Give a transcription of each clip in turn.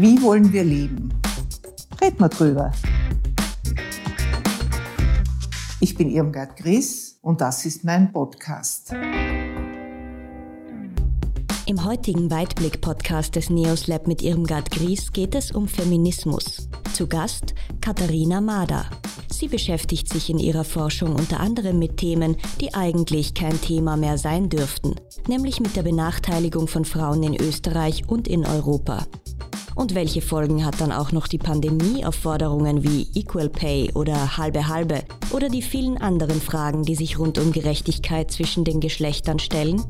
Wie wollen wir leben? Red mal drüber. Ich bin Irmgard Gries und das ist mein Podcast. Im heutigen Weitblick-Podcast des Neos Lab mit Irmgard Gries geht es um Feminismus. Zu Gast Katharina Mader. Sie beschäftigt sich in ihrer Forschung unter anderem mit Themen, die eigentlich kein Thema mehr sein dürften, nämlich mit der Benachteiligung von Frauen in Österreich und in Europa. Und welche Folgen hat dann auch noch die Pandemie auf Forderungen wie Equal Pay oder halbe halbe oder die vielen anderen Fragen, die sich rund um Gerechtigkeit zwischen den Geschlechtern stellen?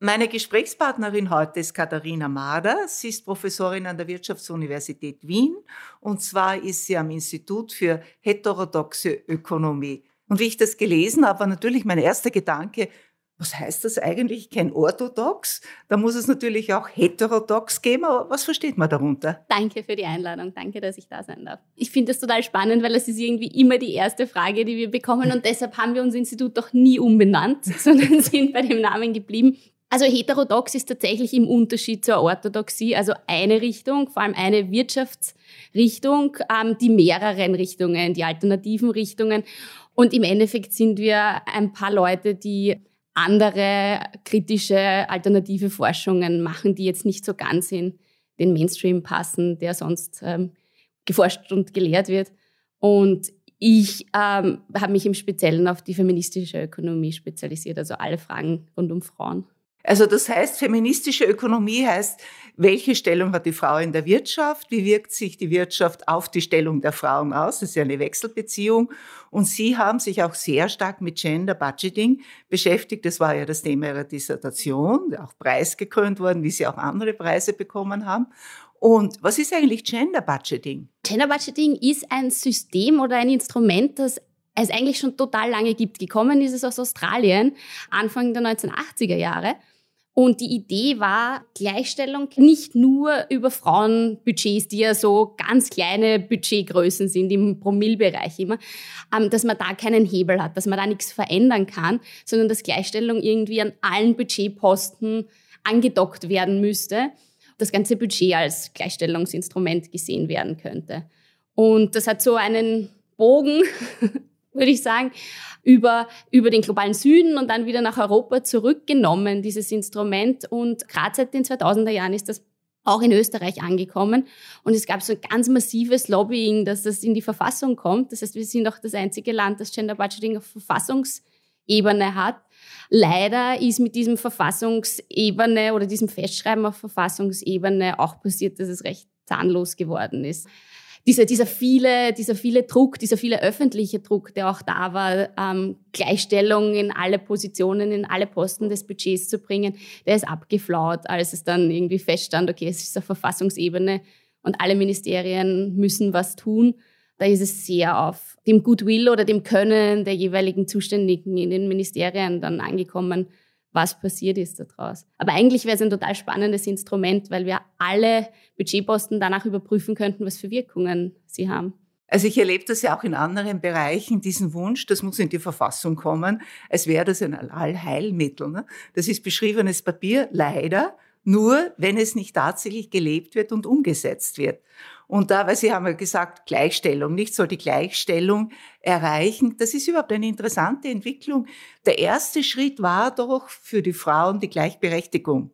Meine Gesprächspartnerin heute ist Katharina Mader. Sie ist Professorin an der Wirtschaftsuniversität Wien und zwar ist sie am Institut für heterodoxe Ökonomie. Und wie ich das gelesen habe, war natürlich mein erster Gedanke, was heißt das eigentlich? Kein orthodox? Da muss es natürlich auch heterodox geben, aber was versteht man darunter? Danke für die Einladung. Danke, dass ich da sein darf. Ich finde das total spannend, weil das ist irgendwie immer die erste Frage, die wir bekommen und deshalb haben wir unser Institut doch nie umbenannt, sondern sind bei dem Namen geblieben. Also heterodox ist tatsächlich im Unterschied zur Orthodoxie, also eine Richtung, vor allem eine Wirtschaftsrichtung, ähm, die mehreren Richtungen, die alternativen Richtungen. Und im Endeffekt sind wir ein paar Leute, die andere kritische alternative Forschungen machen, die jetzt nicht so ganz in den Mainstream passen, der sonst ähm, geforscht und gelehrt wird. Und ich ähm, habe mich im Speziellen auf die feministische Ökonomie spezialisiert, also alle Fragen rund um Frauen. Also das heißt, feministische Ökonomie heißt, welche Stellung hat die Frau in der Wirtschaft? Wie wirkt sich die Wirtschaft auf die Stellung der Frauen aus? Das ist ja eine Wechselbeziehung. Und Sie haben sich auch sehr stark mit Gender Budgeting beschäftigt. Das war ja das Thema Ihrer Dissertation, auch preisgekrönt worden, wie Sie auch andere Preise bekommen haben. Und was ist eigentlich Gender Budgeting? Gender Budgeting ist ein System oder ein Instrument, das es eigentlich schon total lange gibt. Gekommen ist es aus Australien, Anfang der 1980er Jahre. Und die Idee war Gleichstellung nicht nur über Frauenbudgets, die ja so ganz kleine Budgetgrößen sind, im Promillbereich immer, ähm, dass man da keinen Hebel hat, dass man da nichts verändern kann, sondern dass Gleichstellung irgendwie an allen Budgetposten angedockt werden müsste, das ganze Budget als Gleichstellungsinstrument gesehen werden könnte. Und das hat so einen Bogen würde ich sagen, über, über den globalen Süden und dann wieder nach Europa zurückgenommen, dieses Instrument. Und gerade seit den 2000er Jahren ist das auch in Österreich angekommen. Und es gab so ein ganz massives Lobbying, dass das in die Verfassung kommt. Das heißt, wir sind auch das einzige Land, das Gender Budgeting auf Verfassungsebene hat. Leider ist mit diesem Verfassungsebene oder diesem Festschreiben auf Verfassungsebene auch passiert, dass es recht zahnlos geworden ist dieser, dieser, viele, dieser viele Druck, dieser viele öffentliche Druck, der auch da war, ähm, Gleichstellung in alle Positionen, in alle Posten des Budgets zu bringen, der ist abgeflaut, als es dann irgendwie feststand, okay, es ist auf Verfassungsebene und alle Ministerien müssen was tun. Da ist es sehr auf dem Goodwill oder dem Können der jeweiligen Zuständigen in den Ministerien dann angekommen, was passiert ist daraus. Aber eigentlich wäre es ein total spannendes Instrument, weil wir alle Budgetposten danach überprüfen könnten, was für Wirkungen sie haben. Also ich erlebe das ja auch in anderen Bereichen, diesen Wunsch, das muss in die Verfassung kommen, als wäre das ein Allheilmittel. Ne? Das ist beschriebenes Papier, leider, nur wenn es nicht tatsächlich gelebt wird und umgesetzt wird. Und da, weil Sie haben ja gesagt, Gleichstellung, nicht soll die Gleichstellung erreichen. Das ist überhaupt eine interessante Entwicklung. Der erste Schritt war doch für die Frauen die Gleichberechtigung.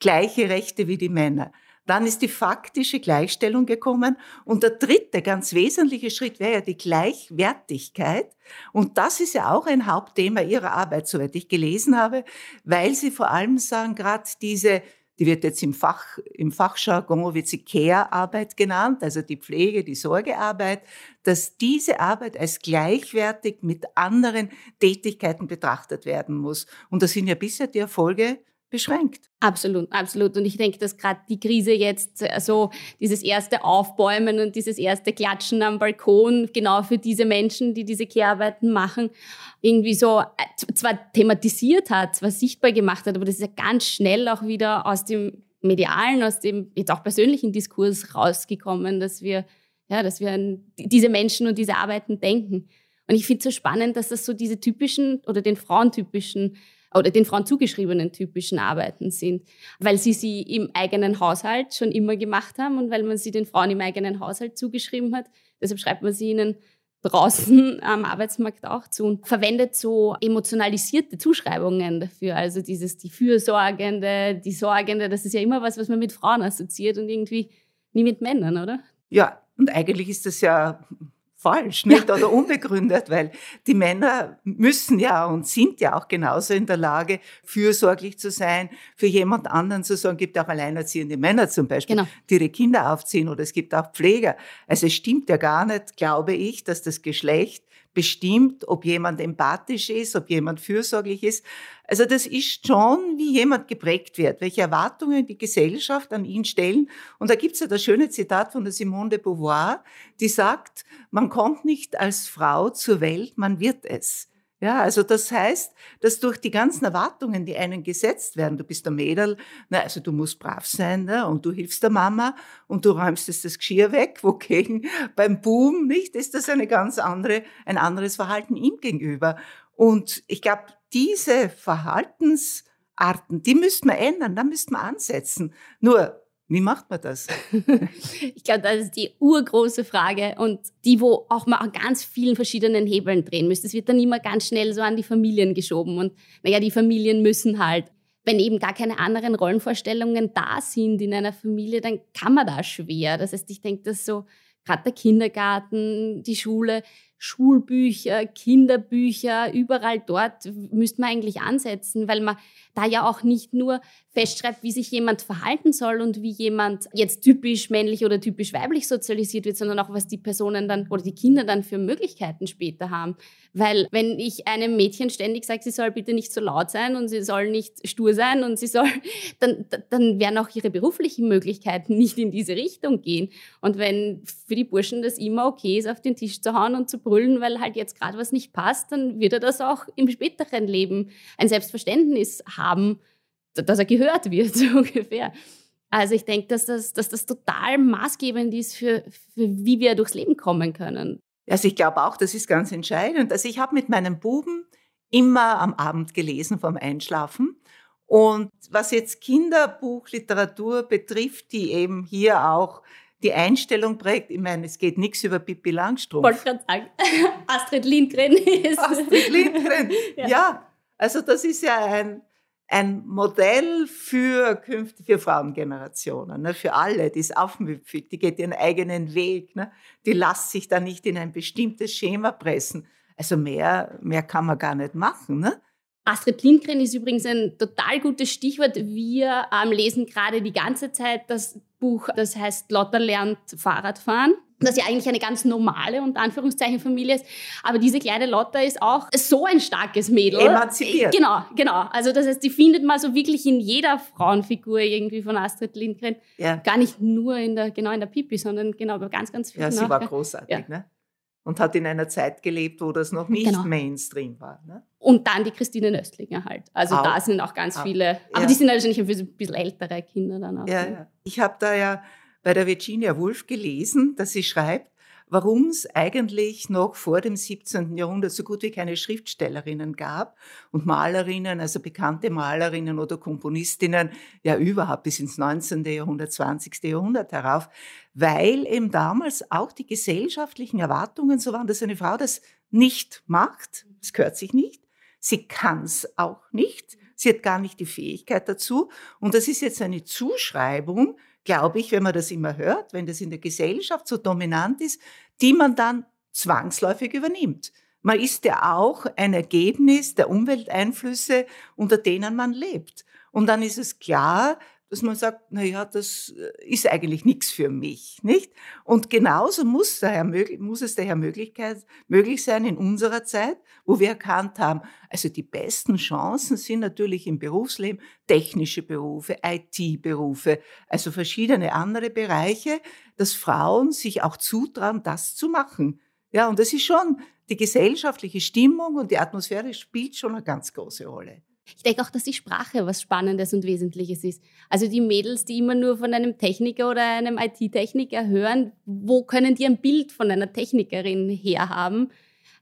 Gleiche Rechte wie die Männer. Dann ist die faktische Gleichstellung gekommen. Und der dritte ganz wesentliche Schritt wäre ja die Gleichwertigkeit. Und das ist ja auch ein Hauptthema Ihrer Arbeit, soweit ich gelesen habe, weil Sie vor allem sagen, gerade diese die wird jetzt im Fach, im Fachjargon wird sie Care-Arbeit genannt, also die Pflege, die Sorgearbeit, dass diese Arbeit als gleichwertig mit anderen Tätigkeiten betrachtet werden muss. Und da sind ja bisher die Erfolge beschränkt. Absolut, absolut. Und ich denke, dass gerade die Krise jetzt, also dieses erste Aufbäumen und dieses erste Klatschen am Balkon, genau für diese Menschen, die diese Kehrarbeiten machen, irgendwie so äh, zwar thematisiert hat, zwar sichtbar gemacht hat, aber das ist ja ganz schnell auch wieder aus dem medialen, aus dem jetzt auch persönlichen Diskurs rausgekommen, dass wir, ja, dass wir an diese Menschen und diese Arbeiten denken. Und ich finde es so spannend, dass das so diese typischen oder den frauentypischen oder den Frauen zugeschriebenen typischen Arbeiten sind, weil sie sie im eigenen Haushalt schon immer gemacht haben und weil man sie den Frauen im eigenen Haushalt zugeschrieben hat. Deshalb schreibt man sie ihnen draußen am Arbeitsmarkt auch zu und verwendet so emotionalisierte Zuschreibungen dafür. Also dieses die Fürsorgende, die Sorgende, das ist ja immer was, was man mit Frauen assoziiert und irgendwie nie mit Männern, oder? Ja, und eigentlich ist das ja falsch nicht? oder unbegründet, weil die Männer müssen ja und sind ja auch genauso in der Lage, fürsorglich zu sein, für jemand anderen zu sagen, gibt auch alleinerziehende Männer zum Beispiel, genau. die ihre Kinder aufziehen oder es gibt auch Pfleger. Also es stimmt ja gar nicht, glaube ich, dass das Geschlecht bestimmt, ob jemand empathisch ist, ob jemand fürsorglich ist. Also das ist schon, wie jemand geprägt wird, welche Erwartungen die Gesellschaft an ihn stellen. Und da gibt's ja das schöne Zitat von der Simone de Beauvoir, die sagt, man kommt nicht als Frau zur Welt, man wird es. Ja, also das heißt, dass durch die ganzen Erwartungen, die einen gesetzt werden, du bist der Mädel, na, also du musst brav sein, ne, und du hilfst der Mama und du räumst jetzt das Geschirr weg, wogegen beim Boom, nicht, ist das eine ganz andere, ein anderes Verhalten ihm gegenüber. Und ich glaube, diese Verhaltensarten, die müssten wir ändern, da müssten wir ansetzen. Nur, wie macht man das? ich glaube, das ist die urgroße Frage und die, wo auch man an ganz vielen verschiedenen Hebeln drehen müsste. Es wird dann immer ganz schnell so an die Familien geschoben und naja, die Familien müssen halt, wenn eben gar keine anderen Rollenvorstellungen da sind in einer Familie, dann kann man da schwer. Das heißt, ich denke, dass so gerade der Kindergarten, die Schule, Schulbücher, Kinderbücher, überall dort müsste man eigentlich ansetzen, weil man da ja auch nicht nur festschreibt, wie sich jemand verhalten soll und wie jemand jetzt typisch männlich oder typisch weiblich sozialisiert wird, sondern auch, was die Personen dann oder die Kinder dann für Möglichkeiten später haben. Weil wenn ich einem Mädchen ständig sage, sie soll bitte nicht so laut sein und sie soll nicht stur sein und sie soll, dann, dann werden auch ihre beruflichen Möglichkeiten nicht in diese Richtung gehen. Und wenn für die Burschen das immer okay ist, auf den Tisch zu hauen und zu brüllen, weil halt jetzt gerade was nicht passt, dann wird er das auch im späteren Leben ein Selbstverständnis haben, dass er gehört wird, so ungefähr. Also ich denke, dass das, dass das total maßgebend ist für, für wie wir durchs Leben kommen können. Also ich glaube auch, das ist ganz entscheidend. Also ich habe mit meinem Buben immer am Abend gelesen vom Einschlafen. Und was jetzt Kinderbuchliteratur betrifft, die eben hier auch die Einstellung prägt, ich meine, es geht nichts über Pippi Langstrumpf. Wollte gerade sagen, Astrid Lindgren ist. Astrid Lindgren, ja. ja. Also das ist ja ein, ein Modell für künftige Frauengenerationen, ne, für alle, die ist aufmüpfig, die geht ihren eigenen Weg, ne, die lässt sich da nicht in ein bestimmtes Schema pressen. Also mehr, mehr kann man gar nicht machen. Ne? Astrid Lindgren ist übrigens ein total gutes Stichwort. Wir ähm, lesen gerade die ganze Zeit das Buch, das heißt Lotta lernt Fahrradfahren das ja eigentlich eine ganz normale und Anführungszeichen Familie ist. Aber diese kleine Lotta ist auch so ein starkes Mädel. Emanzipiert. Genau, genau. Also das heißt, die findet man so wirklich in jeder Frauenfigur irgendwie von Astrid Lindgren. Ja. Gar nicht nur in der, genau in der Pipi, sondern genau bei ganz, ganz vielen. Ja, sie war großartig, ja. ne? Und hat in einer Zeit gelebt, wo das noch nicht genau. Mainstream war. Ne? Und dann die Christine Nöstlinger halt. Also auch. da sind auch ganz auch. viele, aber ja. die sind nicht ein bisschen ältere Kinder dann auch. Ja, ne? ja. Ich habe da ja bei der Virginia Woolf gelesen, dass sie schreibt, warum es eigentlich noch vor dem 17. Jahrhundert so gut wie keine Schriftstellerinnen gab und Malerinnen, also bekannte Malerinnen oder Komponistinnen, ja überhaupt bis ins 19. Jahrhundert, 20. Jahrhundert herauf, weil eben damals auch die gesellschaftlichen Erwartungen so waren, dass eine Frau das nicht macht, das gehört sich nicht, sie kann es auch nicht, sie hat gar nicht die Fähigkeit dazu und das ist jetzt eine Zuschreibung, glaube ich, wenn man das immer hört, wenn das in der Gesellschaft so dominant ist, die man dann zwangsläufig übernimmt. Man ist ja auch ein Ergebnis der Umwelteinflüsse, unter denen man lebt. Und dann ist es klar, dass man sagt, na ja, das äh, ist eigentlich nichts für mich, nicht? Und genauso muss, daher, muss es daher Möglichkeit, möglich sein in unserer Zeit, wo wir erkannt haben, also die besten Chancen sind natürlich im Berufsleben technische Berufe, IT-Berufe, also verschiedene andere Bereiche, dass Frauen sich auch zutrauen, das zu machen. Ja, und das ist schon die gesellschaftliche Stimmung und die Atmosphäre spielt schon eine ganz große Rolle. Ich denke auch, dass die Sprache was Spannendes und Wesentliches ist. Also die Mädels, die immer nur von einem Techniker oder einem IT-Techniker hören, wo können die ein Bild von einer Technikerin herhaben?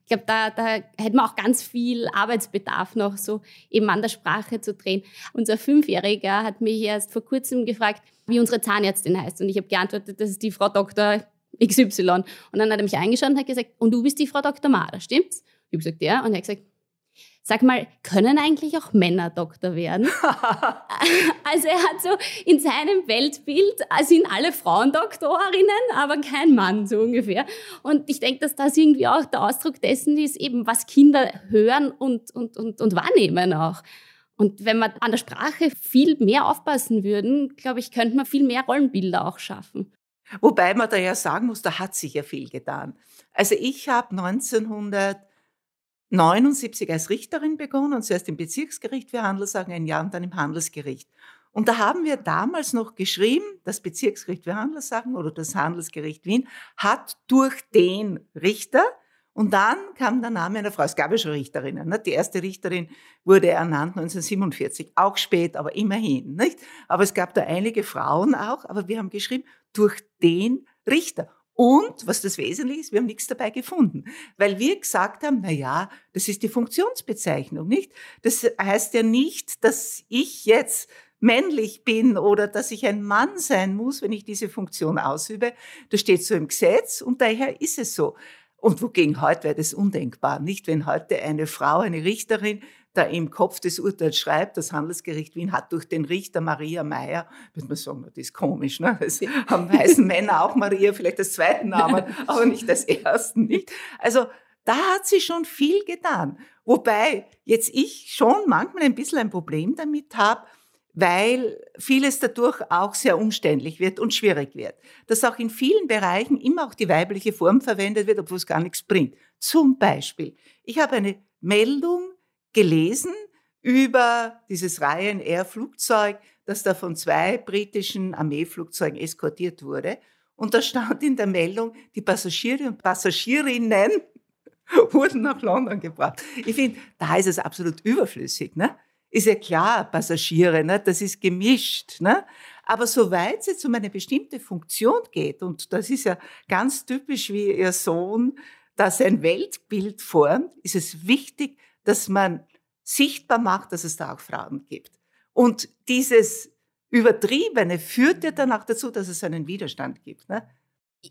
Ich glaube, da, da hätten wir auch ganz viel Arbeitsbedarf noch, so eben an der Sprache zu drehen. Unser Fünfjähriger hat mich erst vor kurzem gefragt, wie unsere Zahnärztin heißt. Und ich habe geantwortet, das ist die Frau Dr. XY. Und dann hat er mich eingeschaut und hat gesagt, und du bist die Frau Dr. Mader, stimmt's? Ich habe gesagt, ja. Und er hat gesagt, Sag mal, können eigentlich auch Männer Doktor werden? also er hat so in seinem Weltbild sind alle Frauen Doktorinnen, aber kein Mann so ungefähr. Und ich denke, dass das irgendwie auch der Ausdruck dessen ist, eben was Kinder hören und, und, und, und wahrnehmen auch. Und wenn wir an der Sprache viel mehr aufpassen würden, glaube ich, könnte man viel mehr Rollenbilder auch schaffen. Wobei man da ja sagen muss, da hat sich ja viel getan. Also ich habe 1900 79 als Richterin begonnen und zuerst im Bezirksgericht für Handelssachen ein Jahr und dann im Handelsgericht. Und da haben wir damals noch geschrieben, das Bezirksgericht für Handelssachen oder das Handelsgericht Wien hat durch den Richter und dann kam der Name einer Frau. Es gab ja schon Richterinnen. Ne? Die erste Richterin wurde ernannt 1947, auch spät, aber immerhin. Nicht? Aber es gab da einige Frauen auch, aber wir haben geschrieben, durch den Richter. Und, was das Wesentliche ist, wir haben nichts dabei gefunden, weil wir gesagt haben, na ja, das ist die Funktionsbezeichnung, nicht? Das heißt ja nicht, dass ich jetzt männlich bin oder dass ich ein Mann sein muss, wenn ich diese Funktion ausübe. Das steht so im Gesetz und daher ist es so. Und wogegen heute wäre das undenkbar, nicht? Wenn heute eine Frau, eine Richterin da im Kopf des Urteils schreibt, das Handelsgericht Wien hat durch den Richter Maria Meyer, wird man sagen, das ist komisch, ne? Das haben heißen Männer auch Maria, vielleicht das zweite Namen, aber nicht das ersten, nicht? Also, da hat sie schon viel getan. Wobei jetzt ich schon manchmal ein bisschen ein Problem damit habe, weil vieles dadurch auch sehr umständlich wird und schwierig wird. Dass auch in vielen Bereichen immer auch die weibliche Form verwendet wird, obwohl es gar nichts bringt. Zum Beispiel, ich habe eine Meldung gelesen über dieses Ryanair-Flugzeug, das da von zwei britischen Armeeflugzeugen eskortiert wurde. Und da stand in der Meldung, die Passagiere und Passagierinnen wurden nach London gebracht. Ich finde, da ist es absolut überflüssig. Ne? Ist ja klar, Passagiere, ne? das ist gemischt. Ne? Aber soweit es jetzt um eine bestimmte Funktion geht, und das ist ja ganz typisch, wie Ihr Sohn da sein Weltbild formt, ist es wichtig, dass man sichtbar macht, dass es da auch Frauen gibt. Und dieses Übertriebene führt ja dann auch dazu, dass es einen Widerstand gibt. Ne?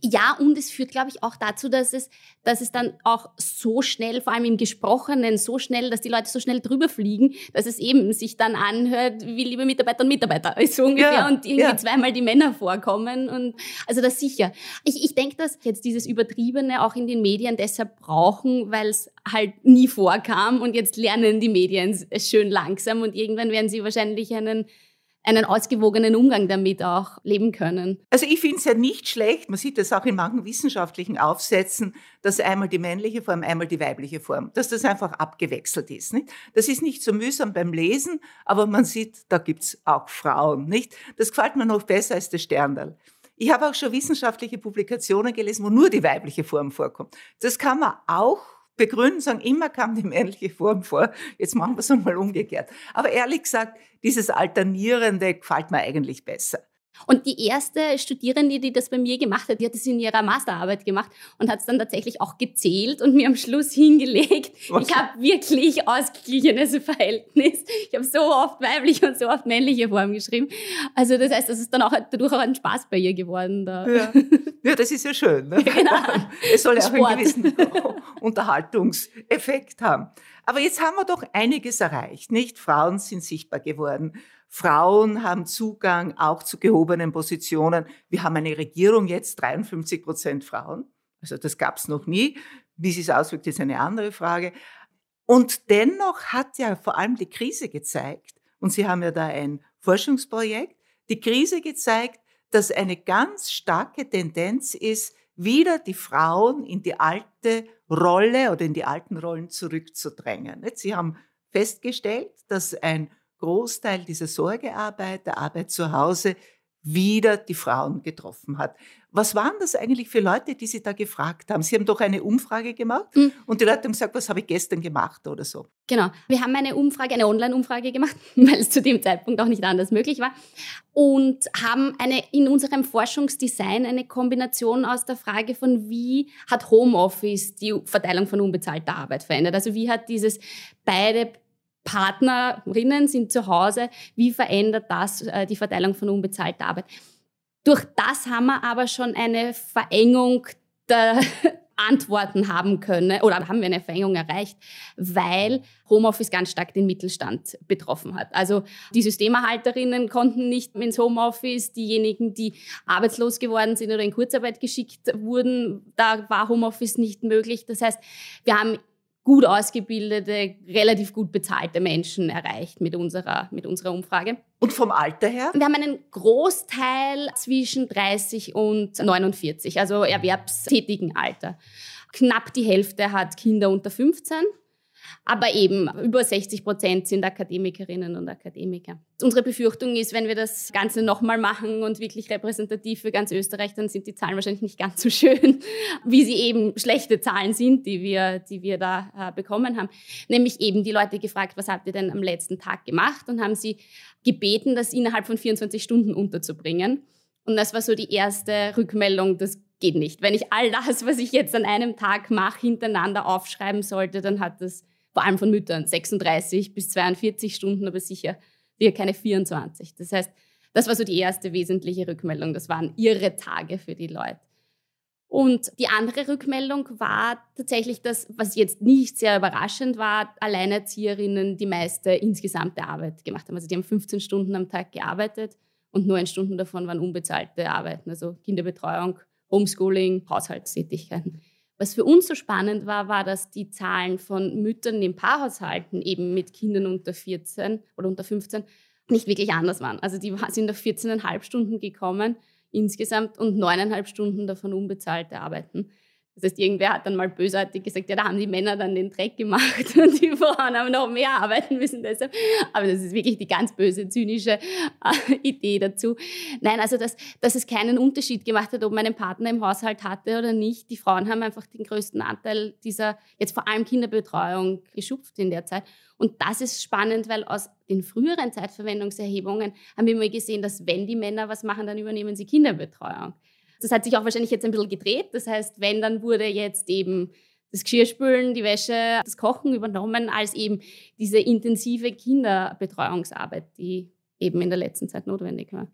Ja, und es führt, glaube ich, auch dazu, dass es, dass es dann auch so schnell, vor allem im Gesprochenen, so schnell, dass die Leute so schnell drüber fliegen, dass es eben sich dann anhört, wie liebe Mitarbeiter und Mitarbeiter, so ungefähr, ja, und irgendwie ja. zweimal die Männer vorkommen. Und also das sicher. Ich, ich denke, dass jetzt dieses Übertriebene auch in den Medien deshalb brauchen, weil es halt nie vorkam und jetzt lernen die Medien es schön langsam und irgendwann werden sie wahrscheinlich einen einen ausgewogenen Umgang damit auch leben können. Also ich finde es ja nicht schlecht, man sieht das auch in manchen wissenschaftlichen Aufsätzen, dass einmal die männliche Form, einmal die weibliche Form, dass das einfach abgewechselt ist. Nicht? Das ist nicht so mühsam beim Lesen, aber man sieht, da gibt's auch Frauen. Nicht? Das gefällt mir noch besser als der Sterndal. Ich habe auch schon wissenschaftliche Publikationen gelesen, wo nur die weibliche Form vorkommt. Das kann man auch begründen, sagen, immer kam die männliche Form vor. Jetzt machen wir es einmal umgekehrt. Aber ehrlich gesagt, dieses Alternierende gefällt mir eigentlich besser. Und die erste Studierende, die das bei mir gemacht hat, die hat es in ihrer Masterarbeit gemacht und hat es dann tatsächlich auch gezählt und mir am Schluss hingelegt. Was? Ich habe wirklich ausgeglichenes Verhältnis. Ich habe so oft weibliche und so oft männliche Form geschrieben. Also das heißt, das ist dann auch dadurch auch ein Spaß bei ihr geworden. Da. Ja. ja das ist ja schön. Ne? Genau. Es soll ja auch einen gewissen Unterhaltungseffekt haben. Aber jetzt haben wir doch einiges erreicht, nicht? Frauen sind sichtbar geworden. Frauen haben Zugang auch zu gehobenen Positionen. Wir haben eine Regierung jetzt, 53 Prozent Frauen. Also das gab es noch nie. Wie sich es auswirkt, ist eine andere Frage. Und dennoch hat ja vor allem die Krise gezeigt, und Sie haben ja da ein Forschungsprojekt, die Krise gezeigt, dass eine ganz starke Tendenz ist, wieder die Frauen in die alte Rolle oder in die alten Rollen zurückzudrängen. Sie haben festgestellt, dass ein Großteil dieser Sorgearbeit, der Arbeit zu Hause, wieder die Frauen getroffen hat. Was waren das eigentlich für Leute, die Sie da gefragt haben? Sie haben doch eine Umfrage gemacht mhm. und die Leute haben gesagt, was habe ich gestern gemacht oder so. Genau. Wir haben eine Umfrage, eine Online-Umfrage gemacht, weil es zu dem Zeitpunkt auch nicht anders möglich war und haben eine, in unserem Forschungsdesign eine Kombination aus der Frage von, wie hat Homeoffice die Verteilung von unbezahlter Arbeit verändert? Also wie hat dieses beide Partnerinnen sind zu Hause, wie verändert das äh, die Verteilung von unbezahlter Arbeit? Durch das haben wir aber schon eine Verengung der Antworten haben können oder haben wir eine Verengung erreicht, weil Homeoffice ganz stark den Mittelstand betroffen hat. Also die Systemerhalterinnen konnten nicht ins Homeoffice, diejenigen, die arbeitslos geworden sind oder in Kurzarbeit geschickt wurden, da war Homeoffice nicht möglich. Das heißt, wir haben gut ausgebildete, relativ gut bezahlte Menschen erreicht mit unserer, mit unserer Umfrage. Und vom Alter her? Wir haben einen Großteil zwischen 30 und 49, also erwerbstätigen Alter. Knapp die Hälfte hat Kinder unter 15 aber eben über 60 Prozent sind Akademikerinnen und Akademiker. Unsere Befürchtung ist, wenn wir das Ganze nochmal machen und wirklich repräsentativ für ganz Österreich, dann sind die Zahlen wahrscheinlich nicht ganz so schön, wie sie eben schlechte Zahlen sind, die wir, die wir da äh, bekommen haben. Nämlich eben die Leute gefragt, was habt ihr denn am letzten Tag gemacht? Und haben sie gebeten, das innerhalb von 24 Stunden unterzubringen. Und das war so die erste Rückmeldung, das geht nicht. Wenn ich all das, was ich jetzt an einem Tag mache, hintereinander aufschreiben sollte, dann hat das vor allem von Müttern, 36 bis 42 Stunden, aber sicher, sicher keine 24. Das heißt, das war so die erste wesentliche Rückmeldung. Das waren ihre Tage für die Leute. Und die andere Rückmeldung war tatsächlich das, was jetzt nicht sehr überraschend war, Alleinerzieherinnen die meiste insgesamte Arbeit gemacht haben. Also die haben 15 Stunden am Tag gearbeitet und neun Stunden davon waren unbezahlte Arbeiten, also Kinderbetreuung, Homeschooling, Haushaltstätigkeiten. Was für uns so spannend war, war, dass die Zahlen von Müttern in Paarhaushalten eben mit Kindern unter 14 oder unter 15 nicht wirklich anders waren. Also die sind auf 14,5 Stunden gekommen insgesamt und neuneinhalb Stunden davon unbezahlte Arbeiten. Das heißt, irgendwer hat dann mal bösartig gesagt, ja, da haben die Männer dann den Dreck gemacht und die Frauen haben noch mehr arbeiten müssen deshalb. Aber das ist wirklich die ganz böse, zynische äh, Idee dazu. Nein, also dass, dass es keinen Unterschied gemacht hat, ob man einen Partner im Haushalt hatte oder nicht. Die Frauen haben einfach den größten Anteil dieser, jetzt vor allem Kinderbetreuung, geschupft in der Zeit. Und das ist spannend, weil aus den früheren Zeitverwendungserhebungen haben wir immer gesehen, dass wenn die Männer was machen, dann übernehmen sie Kinderbetreuung. Das hat sich auch wahrscheinlich jetzt ein bisschen gedreht. Das heißt, wenn, dann wurde jetzt eben das Geschirrspülen, die Wäsche, das Kochen übernommen als eben diese intensive Kinderbetreuungsarbeit, die eben in der letzten Zeit notwendig war.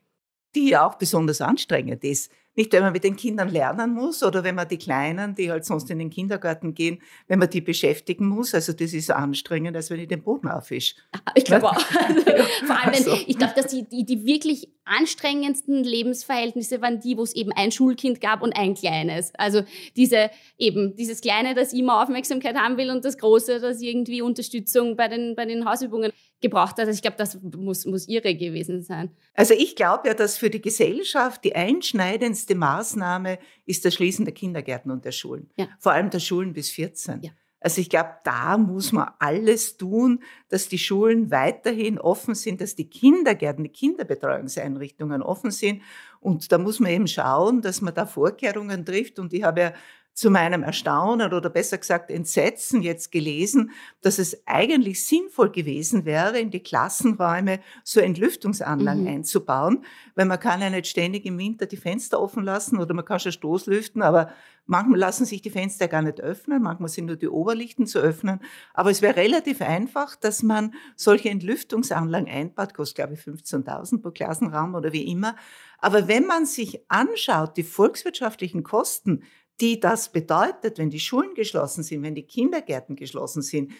Die ja auch besonders anstrengend ist. Nicht, wenn man mit den Kindern lernen muss oder wenn man die Kleinen, die halt sonst in den Kindergarten gehen, wenn man die beschäftigen muss. Also das ist anstrengend, als wenn ich den Boden aufwische. Ich glaube auch. Also, vor allem, wenn, ich glaube, dass die, die, die wirklich anstrengendsten Lebensverhältnisse waren die, wo es eben ein Schulkind gab und ein kleines. Also diese eben dieses kleine, das immer Aufmerksamkeit haben will und das große, das irgendwie Unterstützung bei den bei den Hausübungen gebraucht hat. Also ich glaube, das muss muss ihre gewesen sein. Also ich glaube ja, dass für die Gesellschaft die einschneidendste Maßnahme ist das Schließen der Kindergärten und der Schulen. Ja. Vor allem der Schulen bis 14. Ja. Also ich glaube, da muss man alles tun, dass die Schulen weiterhin offen sind, dass die Kindergärten, die Kinderbetreuungseinrichtungen offen sind. Und da muss man eben schauen, dass man da Vorkehrungen trifft. Und ich habe ja zu meinem Erstaunen oder besser gesagt Entsetzen jetzt gelesen, dass es eigentlich sinnvoll gewesen wäre, in die Klassenräume so Entlüftungsanlagen mhm. einzubauen, weil man kann ja nicht ständig im Winter die Fenster offen lassen oder man kann schon Stoßlüften, aber manchmal lassen sich die Fenster gar nicht öffnen, manchmal sind nur die Oberlichten zu öffnen. Aber es wäre relativ einfach, dass man solche Entlüftungsanlagen einbaut, kostet glaube ich 15.000 pro Klassenraum oder wie immer. Aber wenn man sich anschaut, die volkswirtschaftlichen Kosten, die das bedeutet, wenn die Schulen geschlossen sind, wenn die Kindergärten geschlossen sind,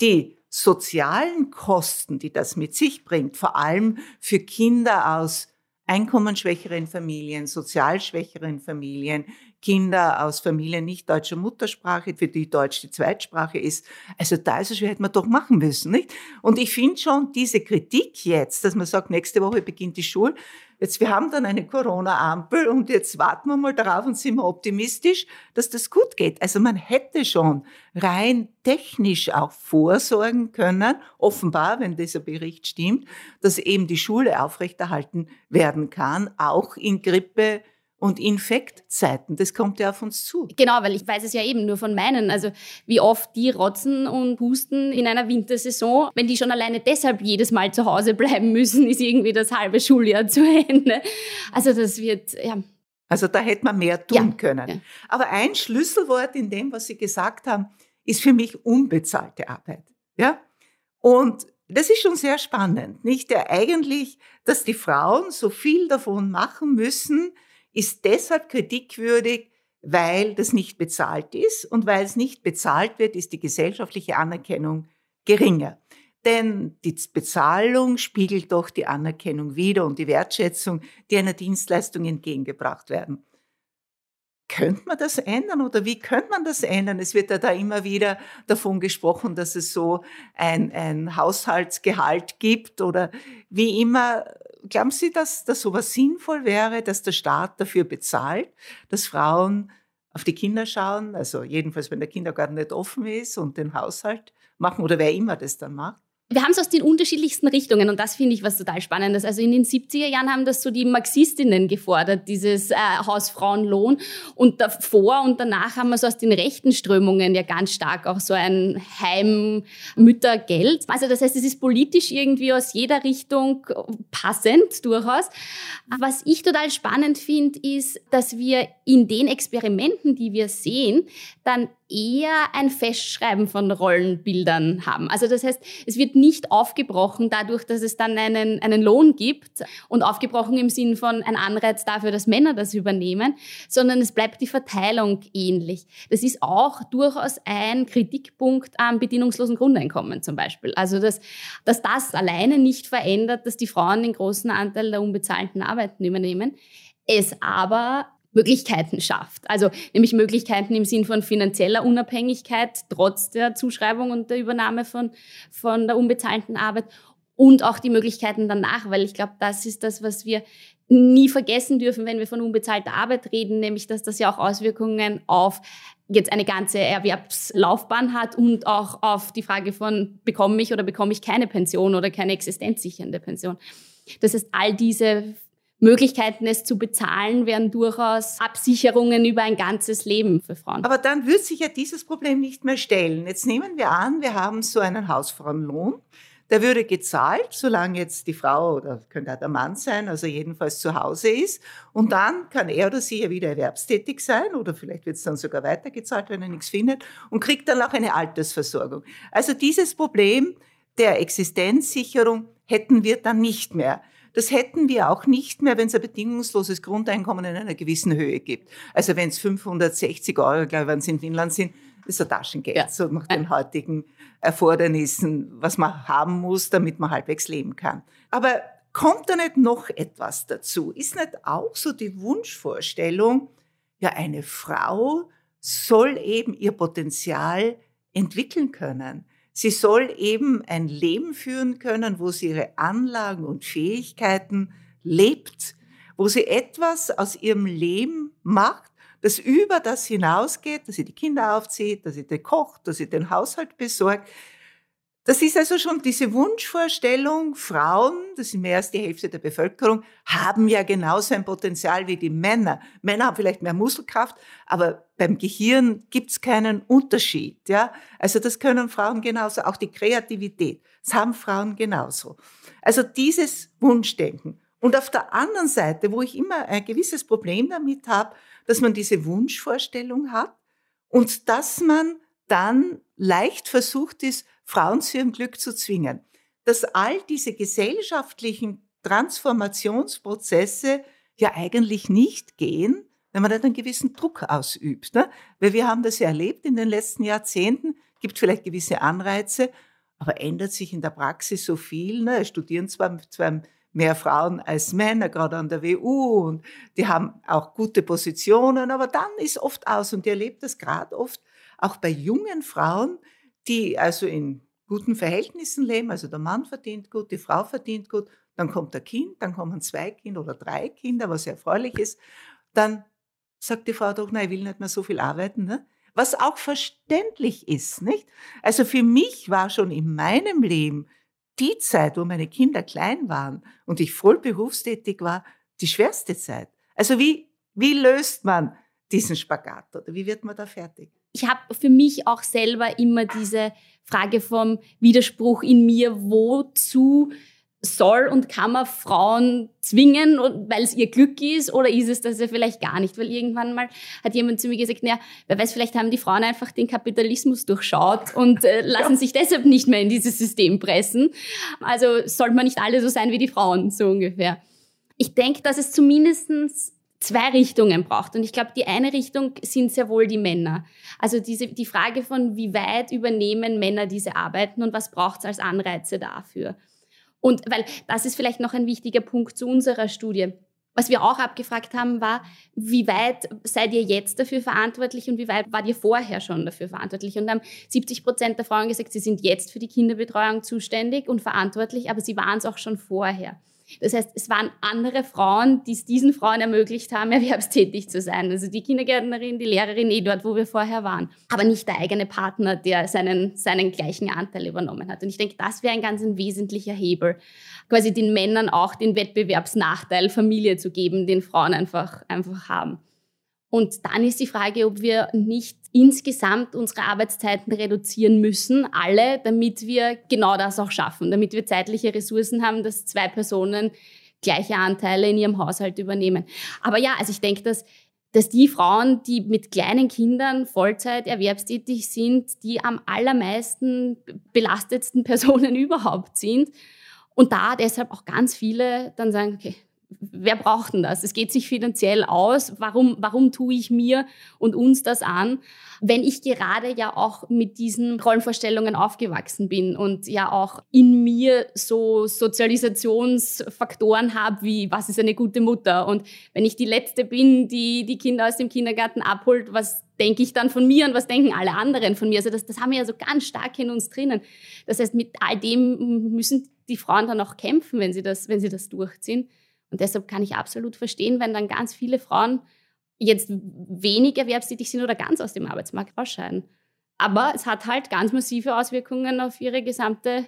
die sozialen Kosten, die das mit sich bringt, vor allem für Kinder aus einkommensschwächeren Familien, sozial schwächeren Familien, Kinder aus Familien nicht deutscher Muttersprache, für die Deutsch die Zweitsprache ist. Also da ist es schwer, hätte man doch machen müssen, nicht? Und ich finde schon diese Kritik jetzt, dass man sagt, nächste Woche beginnt die Schule, jetzt wir haben dann eine Corona-Ampel und jetzt warten wir mal darauf und sind wir optimistisch, dass das gut geht. Also man hätte schon rein technisch auch vorsorgen können, offenbar, wenn dieser Bericht stimmt, dass eben die Schule aufrechterhalten werden kann, auch in Grippe, und Infektzeiten. Das kommt ja auf uns zu. Genau, weil ich weiß es ja eben nur von meinen. Also wie oft die rotzen und husten in einer Wintersaison. Wenn die schon alleine deshalb jedes Mal zu Hause bleiben müssen, ist irgendwie das halbe Schuljahr zu Ende. Also das wird, ja. Also da hätte man mehr tun ja, können. Ja. Aber ein Schlüsselwort in dem, was Sie gesagt haben, ist für mich unbezahlte Arbeit. Ja? Und das ist schon sehr spannend, nicht? Ja, eigentlich, dass die Frauen so viel davon machen müssen, ist deshalb kritikwürdig, weil das nicht bezahlt ist und weil es nicht bezahlt wird, ist die gesellschaftliche Anerkennung geringer. Denn die Bezahlung spiegelt doch die Anerkennung wider und die Wertschätzung, die einer Dienstleistung entgegengebracht werden. Könnte man das ändern oder wie könnte man das ändern? Es wird ja da immer wieder davon gesprochen, dass es so ein, ein Haushaltsgehalt gibt oder wie immer glauben Sie, dass das sowas sinnvoll wäre, dass der Staat dafür bezahlt, dass Frauen auf die Kinder schauen, also jedenfalls, wenn der Kindergarten nicht offen ist und den Haushalt machen oder wer immer das dann macht? Wir haben es aus den unterschiedlichsten Richtungen und das finde ich was total Spannendes. Also in den 70er Jahren haben das so die Marxistinnen gefordert, dieses äh, Hausfrauenlohn. Und davor und danach haben wir so aus den rechten Strömungen ja ganz stark auch so ein Heimmüttergeld. Also das heißt, es ist politisch irgendwie aus jeder Richtung passend durchaus. Was ich total spannend finde, ist, dass wir in den Experimenten, die wir sehen, dann eher ein Festschreiben von Rollenbildern haben. Also das heißt, es wird nicht aufgebrochen dadurch, dass es dann einen, einen Lohn gibt und aufgebrochen im Sinn von ein Anreiz dafür, dass Männer das übernehmen, sondern es bleibt die Verteilung ähnlich. Das ist auch durchaus ein Kritikpunkt am bedingungslosen Grundeinkommen zum Beispiel. Also dass, dass das alleine nicht verändert, dass die Frauen den großen Anteil der unbezahlten Arbeiten übernehmen, es aber Möglichkeiten schafft. Also nämlich Möglichkeiten im Sinn von finanzieller Unabhängigkeit trotz der Zuschreibung und der Übernahme von, von der unbezahlten Arbeit und auch die Möglichkeiten danach, weil ich glaube, das ist das, was wir nie vergessen dürfen, wenn wir von unbezahlter Arbeit reden, nämlich dass das ja auch Auswirkungen auf jetzt eine ganze Erwerbslaufbahn hat und auch auf die Frage von bekomme ich oder bekomme ich keine Pension oder keine existenzsichernde Pension. Das heißt, all diese Möglichkeiten, es zu bezahlen, wären durchaus Absicherungen über ein ganzes Leben für Frauen. Aber dann wird sich ja dieses Problem nicht mehr stellen. Jetzt nehmen wir an, wir haben so einen Hausfrauenlohn. Der würde gezahlt, solange jetzt die Frau oder könnte auch der Mann sein, also jedenfalls zu Hause ist. Und dann kann er oder sie ja wieder erwerbstätig sein oder vielleicht wird es dann sogar weitergezahlt, wenn er nichts findet und kriegt dann auch eine Altersversorgung. Also dieses Problem der Existenzsicherung hätten wir dann nicht mehr. Das hätten wir auch nicht mehr, wenn es ein bedingungsloses Grundeinkommen in einer gewissen Höhe gibt. Also wenn es 560 Euro, glaube ich, wenn es in Finnland sind, ist ein Taschengeld, ja. so nach den heutigen Erfordernissen, was man haben muss, damit man halbwegs leben kann. Aber kommt da nicht noch etwas dazu? Ist nicht auch so die Wunschvorstellung, ja, eine Frau soll eben ihr Potenzial entwickeln können. Sie soll eben ein Leben führen können, wo sie ihre Anlagen und Fähigkeiten lebt, wo sie etwas aus ihrem Leben macht, das über das hinausgeht, dass sie die Kinder aufzieht, dass sie kocht, dass sie den Haushalt besorgt, das ist also schon diese Wunschvorstellung, Frauen, das sind mehr als die Hälfte der Bevölkerung, haben ja genauso ein Potenzial wie die Männer. Männer haben vielleicht mehr Muskelkraft, aber beim Gehirn gibt's keinen Unterschied. Ja? Also das können Frauen genauso, auch die Kreativität, das haben Frauen genauso. Also dieses Wunschdenken. Und auf der anderen Seite, wo ich immer ein gewisses Problem damit habe, dass man diese Wunschvorstellung hat und dass man dann leicht versucht ist, Frauen zu ihrem Glück zu zwingen. Dass all diese gesellschaftlichen Transformationsprozesse ja eigentlich nicht gehen, wenn man nicht einen gewissen Druck ausübt. Ne? Weil wir haben das ja erlebt in den letzten Jahrzehnten, gibt vielleicht gewisse Anreize, aber ändert sich in der Praxis so viel. Ne? Studieren zwar, zwar mehr Frauen als Männer, gerade an der WU, und die haben auch gute Positionen, aber dann ist oft aus, und ihr erlebt das gerade oft auch bei jungen Frauen, die also in guten Verhältnissen leben, also der Mann verdient gut, die Frau verdient gut, dann kommt ein Kind, dann kommen zwei Kinder oder drei Kinder, was erfreulich ist. Dann sagt die Frau doch, nein, ich will nicht mehr so viel arbeiten. Ne? Was auch verständlich ist, nicht? Also für mich war schon in meinem Leben die Zeit, wo meine Kinder klein waren und ich voll berufstätig war, die schwerste Zeit. Also wie, wie löst man diesen Spagat oder wie wird man da fertig? Ich habe für mich auch selber immer diese Frage vom Widerspruch in mir, wozu soll und kann man Frauen zwingen, weil es ihr Glück ist, oder ist es das ja vielleicht gar nicht? Weil irgendwann mal hat jemand zu mir gesagt, naja, wer weiß, vielleicht haben die Frauen einfach den Kapitalismus durchschaut und äh, lassen ja. sich deshalb nicht mehr in dieses System pressen. Also sollte man nicht alle so sein wie die Frauen, so ungefähr. Ich denke, dass es zumindestens zwei Richtungen braucht. Und ich glaube, die eine Richtung sind sehr wohl die Männer. Also diese, die Frage von, wie weit übernehmen Männer diese Arbeiten und was braucht es als Anreize dafür? Und weil das ist vielleicht noch ein wichtiger Punkt zu unserer Studie. Was wir auch abgefragt haben, war, wie weit seid ihr jetzt dafür verantwortlich und wie weit wart ihr vorher schon dafür verantwortlich? Und haben 70 Prozent der Frauen gesagt, sie sind jetzt für die Kinderbetreuung zuständig und verantwortlich, aber sie waren es auch schon vorher. Das heißt, es waren andere Frauen, die es diesen Frauen ermöglicht haben, erwerbstätig zu sein. Also die Kindergärtnerin, die Lehrerin, eh dort, wo wir vorher waren. Aber nicht der eigene Partner, der seinen, seinen gleichen Anteil übernommen hat. Und ich denke, das wäre ein ganz ein wesentlicher Hebel. Quasi den Männern auch den Wettbewerbsnachteil Familie zu geben, den Frauen einfach, einfach haben. Und dann ist die Frage, ob wir nicht insgesamt unsere Arbeitszeiten reduzieren müssen, alle, damit wir genau das auch schaffen, damit wir zeitliche Ressourcen haben, dass zwei Personen gleiche Anteile in ihrem Haushalt übernehmen. Aber ja, also ich denke, dass, dass die Frauen, die mit kleinen Kindern Vollzeit erwerbstätig sind, die am allermeisten belastetsten Personen überhaupt sind. Und da deshalb auch ganz viele dann sagen, okay, wer braucht denn das? Es geht sich finanziell aus. Warum, warum tue ich mir und uns das an, wenn ich gerade ja auch mit diesen Rollenvorstellungen aufgewachsen bin und ja auch in mir so Sozialisationsfaktoren habe, wie was ist eine gute Mutter? Und wenn ich die Letzte bin, die die Kinder aus dem Kindergarten abholt, was denke ich dann von mir und was denken alle anderen von mir? Also das, das haben wir ja so ganz stark in uns drinnen. Das heißt, mit all dem müssen die Frauen dann auch kämpfen, wenn sie das, wenn sie das durchziehen. Und deshalb kann ich absolut verstehen, wenn dann ganz viele Frauen jetzt wenig erwerbstätig sind oder ganz aus dem Arbeitsmarkt ausscheiden. Aber es hat halt ganz massive Auswirkungen auf ihre gesamte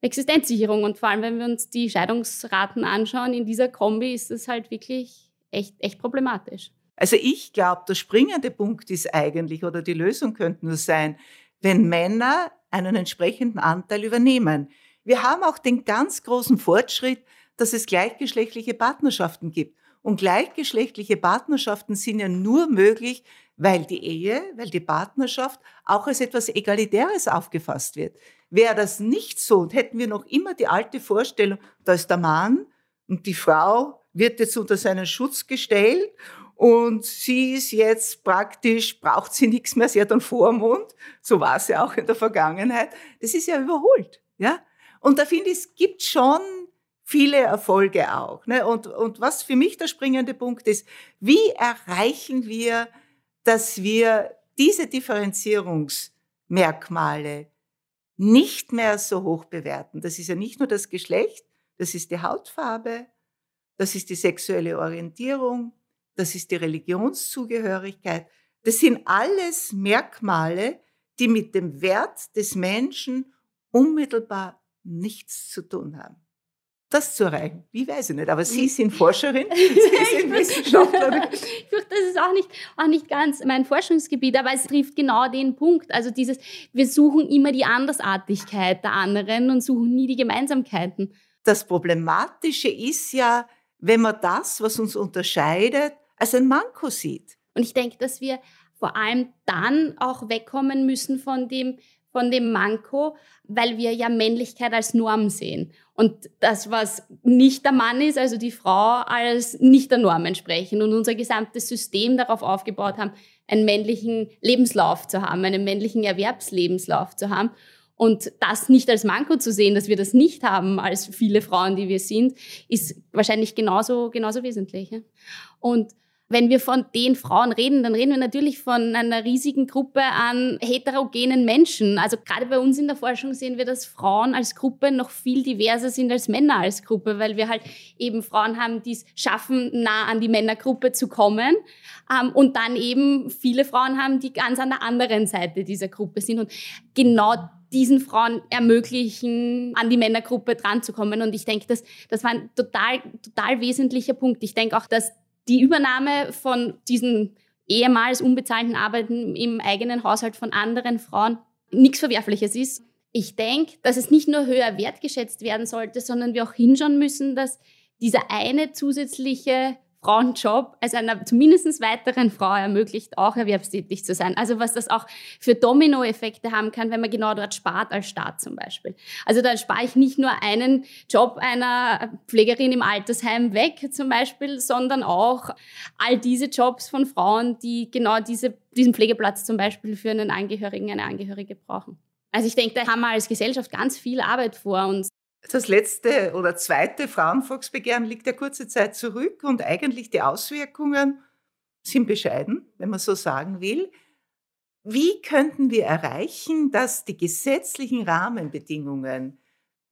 Existenzsicherung. Und vor allem, wenn wir uns die Scheidungsraten anschauen, in dieser Kombi ist es halt wirklich echt, echt problematisch. Also ich glaube, der springende Punkt ist eigentlich, oder die Lösung könnte nur sein, wenn Männer einen entsprechenden Anteil übernehmen. Wir haben auch den ganz großen Fortschritt, dass es gleichgeschlechtliche Partnerschaften gibt. Und gleichgeschlechtliche Partnerschaften sind ja nur möglich, weil die Ehe, weil die Partnerschaft auch als etwas Egalitäres aufgefasst wird. Wäre das nicht so und hätten wir noch immer die alte Vorstellung, da ist der Mann und die Frau wird jetzt unter seinen Schutz gestellt und sie ist jetzt praktisch, braucht sie nichts mehr, sie hat einen Vormund, so war ja auch in der Vergangenheit. Das ist ja überholt, ja. Und da finde ich, es gibt schon viele Erfolge auch. Ne? Und, und was für mich der springende Punkt ist, wie erreichen wir, dass wir diese Differenzierungsmerkmale nicht mehr so hoch bewerten. Das ist ja nicht nur das Geschlecht, das ist die Hautfarbe, das ist die sexuelle Orientierung, das ist die Religionszugehörigkeit. Das sind alles Merkmale, die mit dem Wert des Menschen unmittelbar nichts zu tun haben das zu erreichen? Wie weiß ich nicht. Aber Sie sind Forscherin, Sie sind Wissenschaftlerin. ich fürchte, das ist auch nicht, auch nicht ganz mein Forschungsgebiet, aber es trifft genau den Punkt. Also dieses, wir suchen immer die Andersartigkeit der anderen und suchen nie die Gemeinsamkeiten. Das Problematische ist ja, wenn man das, was uns unterscheidet, als ein Manko sieht. Und ich denke, dass wir vor allem dann auch wegkommen müssen von dem, von dem Manko, weil wir ja Männlichkeit als Norm sehen. Und das, was nicht der Mann ist, also die Frau, als nicht der Norm entsprechen. Und unser gesamtes System darauf aufgebaut haben, einen männlichen Lebenslauf zu haben, einen männlichen Erwerbslebenslauf zu haben. Und das nicht als Manko zu sehen, dass wir das nicht haben, als viele Frauen, die wir sind, ist wahrscheinlich genauso, genauso wesentlich. Und wenn wir von den Frauen reden, dann reden wir natürlich von einer riesigen Gruppe an heterogenen Menschen. Also gerade bei uns in der Forschung sehen wir, dass Frauen als Gruppe noch viel diverser sind als Männer als Gruppe, weil wir halt eben Frauen haben, die es schaffen, nah an die Männergruppe zu kommen. Ähm, und dann eben viele Frauen haben, die ganz an der anderen Seite dieser Gruppe sind. Und genau diesen Frauen ermöglichen, an die Männergruppe dranzukommen. Und ich denke, das, das war ein total, total wesentlicher Punkt. Ich denke auch, dass die Übernahme von diesen ehemals unbezahlten Arbeiten im eigenen Haushalt von anderen Frauen nichts Verwerfliches ist. Ich denke, dass es nicht nur höher wertgeschätzt werden sollte, sondern wir auch hinschauen müssen, dass dieser eine zusätzliche Frauenjob als einer zumindest weiteren Frau ermöglicht, auch erwerbstätig zu sein. Also was das auch für Dominoeffekte haben kann, wenn man genau dort spart als Staat zum Beispiel. Also da spare ich nicht nur einen Job einer Pflegerin im Altersheim weg zum Beispiel, sondern auch all diese Jobs von Frauen, die genau diese, diesen Pflegeplatz zum Beispiel für einen Angehörigen, eine Angehörige brauchen. Also ich denke, da haben wir als Gesellschaft ganz viel Arbeit vor uns. Das letzte oder zweite Frauenvolksbegehren liegt ja kurze Zeit zurück und eigentlich die Auswirkungen sind bescheiden, wenn man so sagen will. Wie könnten wir erreichen, dass die gesetzlichen Rahmenbedingungen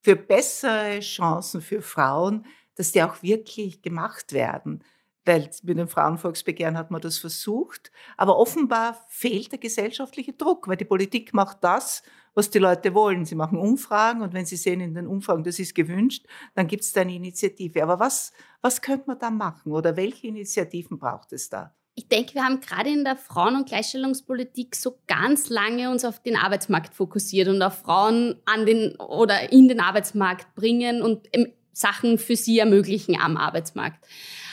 für bessere Chancen für Frauen, dass die auch wirklich gemacht werden? Weil mit dem Frauenvolksbegehren hat man das versucht, aber offenbar fehlt der gesellschaftliche Druck, weil die Politik macht das, was die Leute wollen. Sie machen Umfragen und wenn sie sehen in den Umfragen, das ist gewünscht, dann gibt es da eine Initiative. Aber was, was könnte man da machen oder welche Initiativen braucht es da? Ich denke, wir haben gerade in der Frauen- und Gleichstellungspolitik so ganz lange uns auf den Arbeitsmarkt fokussiert und auf Frauen an den oder in den Arbeitsmarkt bringen und Sachen für sie ermöglichen am Arbeitsmarkt.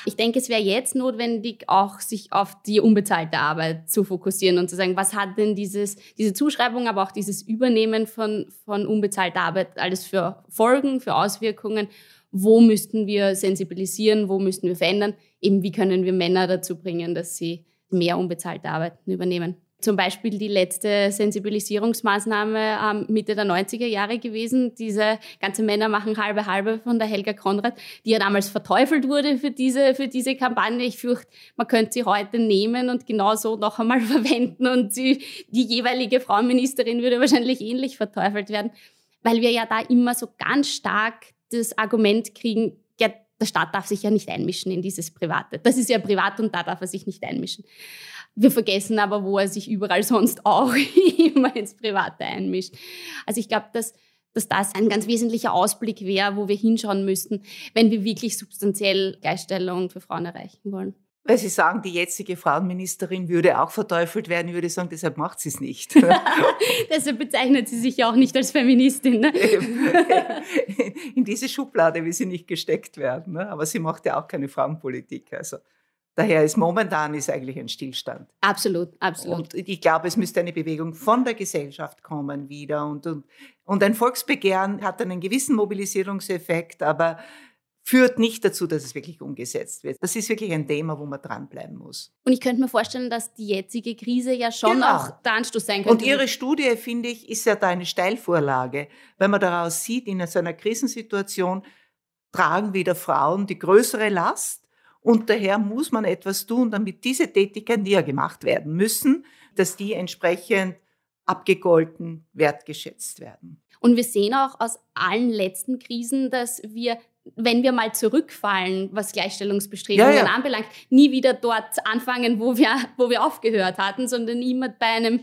Ich denke, es wäre jetzt notwendig, auch sich auf die unbezahlte Arbeit zu fokussieren und zu sagen, was hat denn dieses, diese Zuschreibung, aber auch dieses Übernehmen von, von unbezahlter Arbeit alles für Folgen, für Auswirkungen? Wo müssten wir sensibilisieren? Wo müssten wir verändern? Eben, wie können wir Männer dazu bringen, dass sie mehr unbezahlte Arbeiten übernehmen? Zum Beispiel die letzte Sensibilisierungsmaßnahme ähm, Mitte der 90er Jahre gewesen, diese ganze Männer machen halbe halbe von der Helga Konrad, die ja damals verteufelt wurde für diese, für diese Kampagne. Ich fürchte, man könnte sie heute nehmen und genauso noch einmal verwenden und sie, die jeweilige Frauenministerin würde wahrscheinlich ähnlich verteufelt werden, weil wir ja da immer so ganz stark das Argument kriegen, ja, der Staat darf sich ja nicht einmischen in dieses Private. Das ist ja privat und da darf er sich nicht einmischen. Wir vergessen aber, wo er sich überall sonst auch immer ins Private einmischt. Also ich glaube, dass, dass das ein ganz wesentlicher Ausblick wäre, wo wir hinschauen müssten, wenn wir wirklich substanziell Gleichstellung für Frauen erreichen wollen. Weil Sie sagen, die jetzige Frauenministerin würde auch verteufelt werden. Ich würde sagen, deshalb macht sie es nicht. deshalb bezeichnet sie sich ja auch nicht als Feministin. Ne? In diese Schublade will sie nicht gesteckt werden. Ne? Aber sie macht ja auch keine Frauenpolitik. Also Daher ist momentan ist eigentlich ein Stillstand. Absolut, absolut. Und ich glaube, es müsste eine Bewegung von der Gesellschaft kommen wieder. Und, und, und ein Volksbegehren hat einen gewissen Mobilisierungseffekt, aber führt nicht dazu, dass es wirklich umgesetzt wird. Das ist wirklich ein Thema, wo man dranbleiben muss. Und ich könnte mir vorstellen, dass die jetzige Krise ja schon genau. auch der Anstoß sein könnte. Und Ihre Studie, finde ich, ist ja da eine Steilvorlage, weil man daraus sieht, in so einer Krisensituation tragen wieder Frauen die größere Last und daher muss man etwas tun, damit diese Tätigkeiten, die ja gemacht werden müssen, dass die entsprechend abgegolten, wertgeschätzt werden. Und wir sehen auch aus allen letzten Krisen, dass wir wenn wir mal zurückfallen, was Gleichstellungsbestrebungen ja, ja. anbelangt, nie wieder dort anfangen, wo wir, wo wir aufgehört hatten, sondern immer bei einem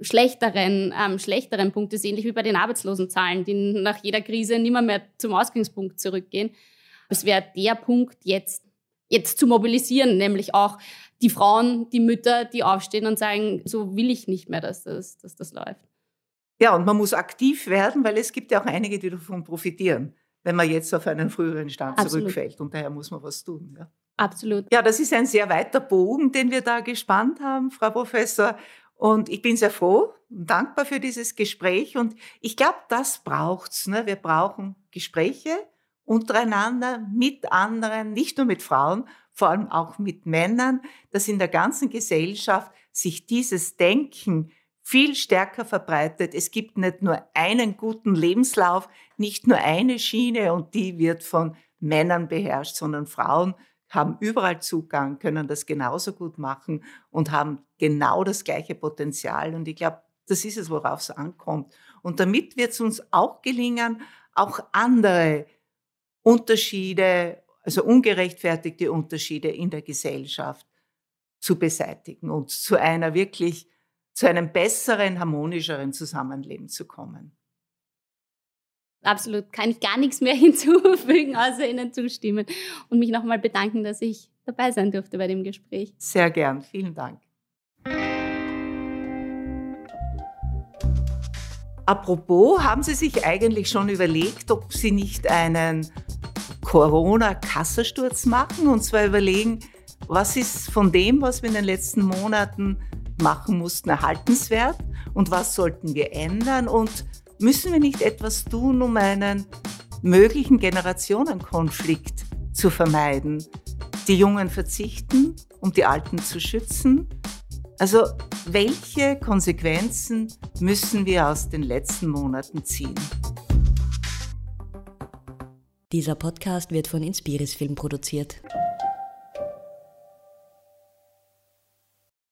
schlechteren, ähm, schlechteren Punkt ist, ähnlich wie bei den Arbeitslosenzahlen, die nach jeder Krise nimmer mehr zum Ausgangspunkt zurückgehen. Es wäre der Punkt jetzt, jetzt zu mobilisieren, nämlich auch die Frauen, die Mütter, die aufstehen und sagen, so will ich nicht mehr, dass das, dass das läuft. Ja, und man muss aktiv werden, weil es gibt ja auch einige, die davon profitieren, wenn man jetzt auf einen früheren Stand Absolut. zurückfällt. Und daher muss man was tun. Ja. Absolut. Ja, das ist ein sehr weiter Bogen, den wir da gespannt haben, Frau Professor. Und ich bin sehr froh und dankbar für dieses Gespräch. Und ich glaube, das braucht's. Ne? Wir brauchen Gespräche untereinander, mit anderen, nicht nur mit Frauen, vor allem auch mit Männern, dass in der ganzen Gesellschaft sich dieses Denken viel stärker verbreitet. Es gibt nicht nur einen guten Lebenslauf, nicht nur eine Schiene und die wird von Männern beherrscht, sondern Frauen haben überall Zugang, können das genauso gut machen und haben genau das gleiche Potenzial. Und ich glaube, das ist es, worauf es ankommt. Und damit wird es uns auch gelingen, auch andere Unterschiede, also ungerechtfertigte Unterschiede in der Gesellschaft zu beseitigen und zu einer wirklich, zu einem besseren, harmonischeren Zusammenleben zu kommen. Absolut, kann ich gar nichts mehr hinzufügen, außer Ihnen zustimmen und mich nochmal bedanken, dass ich dabei sein durfte bei dem Gespräch. Sehr gern, vielen Dank. Apropos, haben Sie sich eigentlich schon überlegt, ob Sie nicht einen Corona-Kassasturz machen und zwar überlegen, was ist von dem, was wir in den letzten Monaten machen mussten, erhaltenswert und was sollten wir ändern und müssen wir nicht etwas tun, um einen möglichen Generationenkonflikt zu vermeiden? Die Jungen verzichten, um die Alten zu schützen? Also welche Konsequenzen müssen wir aus den letzten Monaten ziehen? Dieser Podcast wird von Inspiris Film produziert.